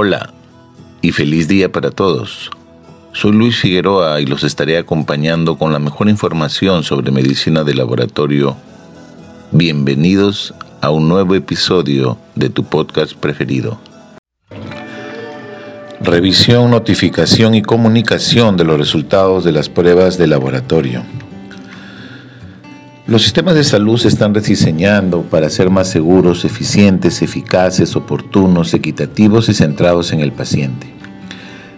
Hola y feliz día para todos. Soy Luis Figueroa y los estaré acompañando con la mejor información sobre medicina de laboratorio. Bienvenidos a un nuevo episodio de tu podcast preferido. Revisión, notificación y comunicación de los resultados de las pruebas de laboratorio. Los sistemas de salud se están rediseñando para ser más seguros, eficientes, eficaces, oportunos, equitativos y centrados en el paciente.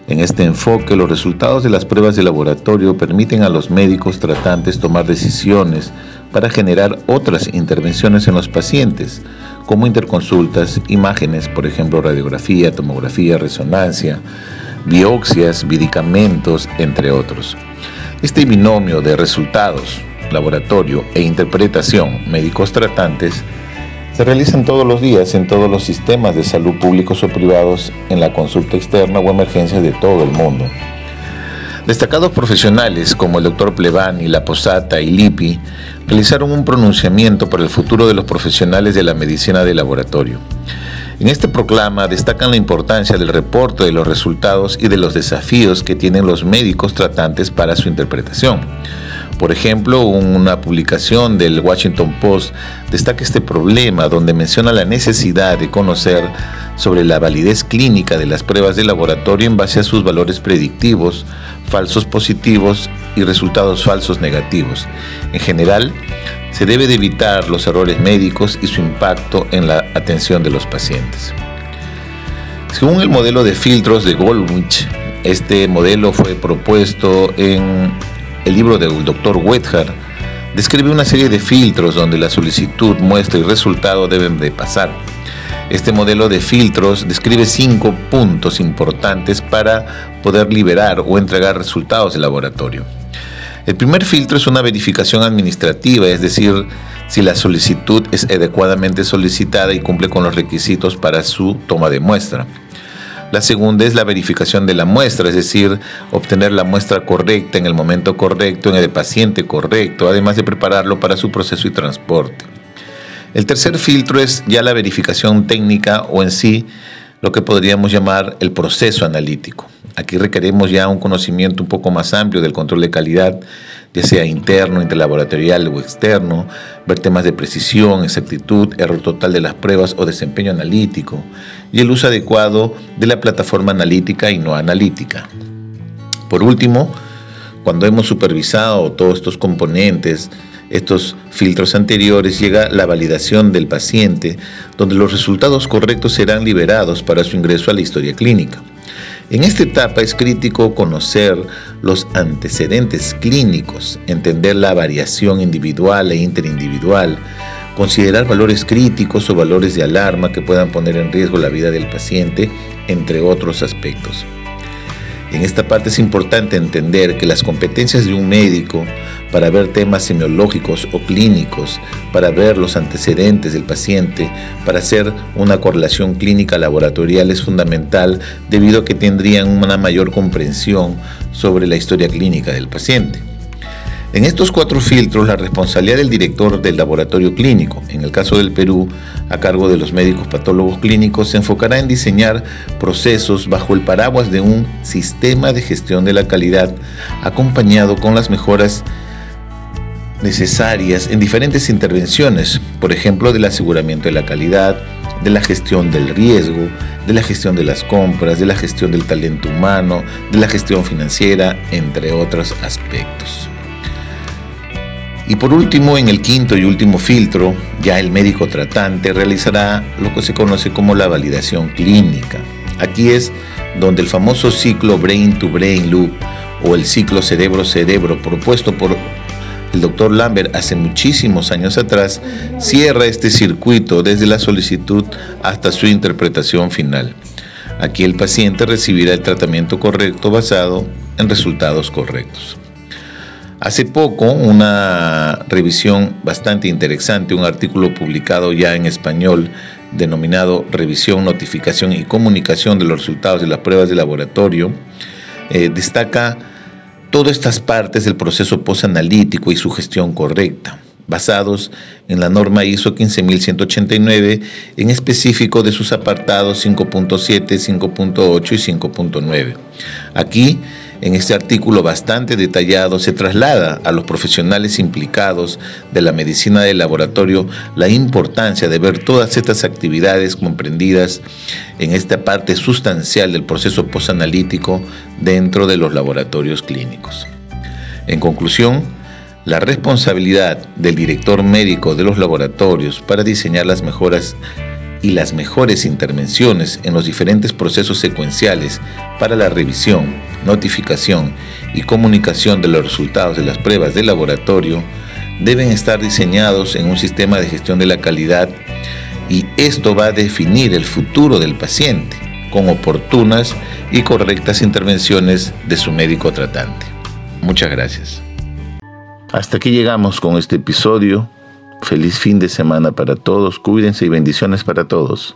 En este enfoque, los resultados de las pruebas de laboratorio permiten a los médicos tratantes tomar decisiones para generar otras intervenciones en los pacientes, como interconsultas, imágenes, por ejemplo, radiografía, tomografía, resonancia, biopsias, medicamentos, entre otros. Este binomio de resultados, laboratorio e interpretación médicos tratantes se realizan todos los días en todos los sistemas de salud públicos o privados en la consulta externa o emergencias de todo el mundo. Destacados profesionales como el doctor Plevani, La Posata y Lippi realizaron un pronunciamiento para el futuro de los profesionales de la medicina de laboratorio. En este proclama destacan la importancia del reporte de los resultados y de los desafíos que tienen los médicos tratantes para su interpretación por ejemplo, una publicación del Washington Post destaca este problema donde menciona la necesidad de conocer sobre la validez clínica de las pruebas de laboratorio en base a sus valores predictivos, falsos positivos y resultados falsos negativos. En general, se debe de evitar los errores médicos y su impacto en la atención de los pacientes. Según el modelo de filtros de Goldwich, este modelo fue propuesto en el libro del Dr. Wethard describe una serie de filtros donde la solicitud, muestra y resultado deben de pasar. Este modelo de filtros describe cinco puntos importantes para poder liberar o entregar resultados de laboratorio. El primer filtro es una verificación administrativa, es decir, si la solicitud es adecuadamente solicitada y cumple con los requisitos para su toma de muestra. La segunda es la verificación de la muestra, es decir, obtener la muestra correcta en el momento correcto, en el paciente correcto, además de prepararlo para su proceso y transporte. El tercer filtro es ya la verificación técnica o en sí lo que podríamos llamar el proceso analítico. Aquí requerimos ya un conocimiento un poco más amplio del control de calidad, ya sea interno, interlaboratorial o externo, ver temas de precisión, exactitud, error total de las pruebas o desempeño analítico, y el uso adecuado de la plataforma analítica y no analítica. Por último, cuando hemos supervisado todos estos componentes, estos filtros anteriores, llega la validación del paciente, donde los resultados correctos serán liberados para su ingreso a la historia clínica. En esta etapa es crítico conocer los antecedentes clínicos, entender la variación individual e interindividual, considerar valores críticos o valores de alarma que puedan poner en riesgo la vida del paciente, entre otros aspectos. En esta parte es importante entender que las competencias de un médico para ver temas semiológicos o clínicos, para ver los antecedentes del paciente, para hacer una correlación clínica laboratorial es fundamental debido a que tendrían una mayor comprensión sobre la historia clínica del paciente. En estos cuatro filtros, la responsabilidad del director del laboratorio clínico, en el caso del Perú, a cargo de los médicos patólogos clínicos, se enfocará en diseñar procesos bajo el paraguas de un sistema de gestión de la calidad acompañado con las mejoras necesarias en diferentes intervenciones, por ejemplo, del aseguramiento de la calidad, de la gestión del riesgo, de la gestión de las compras, de la gestión del talento humano, de la gestión financiera, entre otros aspectos. Y por último, en el quinto y último filtro, ya el médico tratante realizará lo que se conoce como la validación clínica. Aquí es donde el famoso ciclo brain to brain loop o el ciclo cerebro-cerebro propuesto por el doctor Lambert hace muchísimos años atrás cierra este circuito desde la solicitud hasta su interpretación final. Aquí el paciente recibirá el tratamiento correcto basado en resultados correctos. Hace poco, una revisión bastante interesante, un artículo publicado ya en español denominado Revisión, Notificación y Comunicación de los Resultados de las Pruebas de Laboratorio, eh, destaca todas estas partes del proceso posanalítico y su gestión correcta, basados en la norma ISO 15189, en específico de sus apartados 5.7, 5.8 y 5.9. Aquí en este artículo bastante detallado se traslada a los profesionales implicados de la medicina del laboratorio la importancia de ver todas estas actividades comprendidas en esta parte sustancial del proceso posanalítico dentro de los laboratorios clínicos. En conclusión, la responsabilidad del director médico de los laboratorios para diseñar las mejoras y las mejores intervenciones en los diferentes procesos secuenciales para la revisión, notificación y comunicación de los resultados de las pruebas de laboratorio deben estar diseñados en un sistema de gestión de la calidad y esto va a definir el futuro del paciente con oportunas y correctas intervenciones de su médico tratante. Muchas gracias. Hasta aquí llegamos con este episodio Feliz fin de semana para todos, cuídense y bendiciones para todos.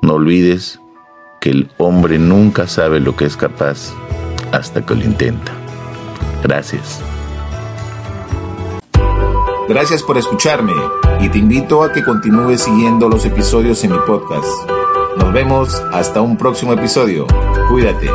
No olvides que el hombre nunca sabe lo que es capaz hasta que lo intenta. Gracias. Gracias por escucharme y te invito a que continúes siguiendo los episodios en mi podcast. Nos vemos hasta un próximo episodio. Cuídate.